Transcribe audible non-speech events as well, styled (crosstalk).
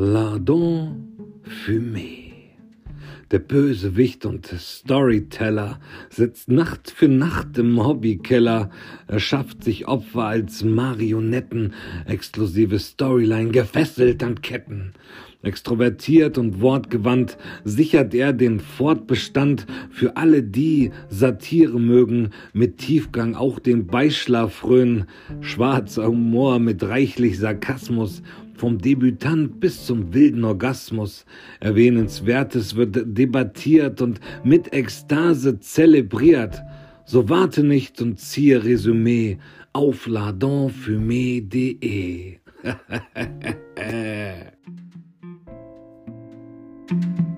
Lardon Fumé. Der Bösewicht und Storyteller sitzt Nacht für Nacht im Hobbykeller, erschafft sich Opfer als Marionetten, exklusive Storyline gefesselt an Ketten. Extrovertiert und wortgewandt sichert er den Fortbestand für alle, die Satire mögen, mit Tiefgang auch den Beischlaf frönen, schwarzer Humor mit reichlich Sarkasmus, vom Debütant bis zum wilden Orgasmus. Erwähnenswertes wird debattiert und mit Ekstase zelebriert. So warte nicht und ziehe Resümee auf ladonfumé.de. (laughs)